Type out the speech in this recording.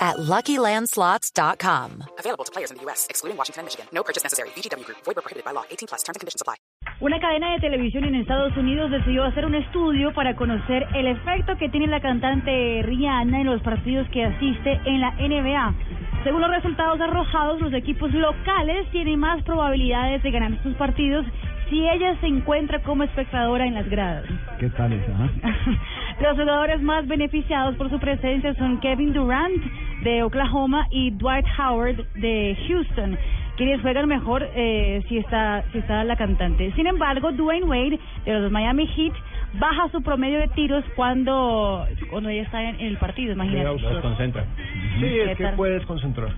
at LuckyLandSlots.com. Available to players in the U.S., excluding Washington and Michigan. No purchase necessary. VGW Group. Void prohibited by law. 18 plus. Terms and conditions apply. Una cadena de televisión en Estados Unidos decidió hacer un estudio para conocer el efecto que tiene la cantante Rihanna en los partidos que asiste en la NBA. Según los resultados arrojados, los equipos locales tienen más probabilidades de ganar estos partidos si ella se encuentra como espectadora en las gradas. ¿Qué tal esa? Los jugadores más beneficiados por su presencia son Kevin Durant de Oklahoma y Dwight Howard de Houston, quienes juegan mejor eh, si está si está la cantante. Sin embargo, Dwayne Wade de los Miami Heat baja su promedio de tiros cuando cuando ella está en, el partido, imagínate. desconcentra. Sí, es que puede desconcentrar.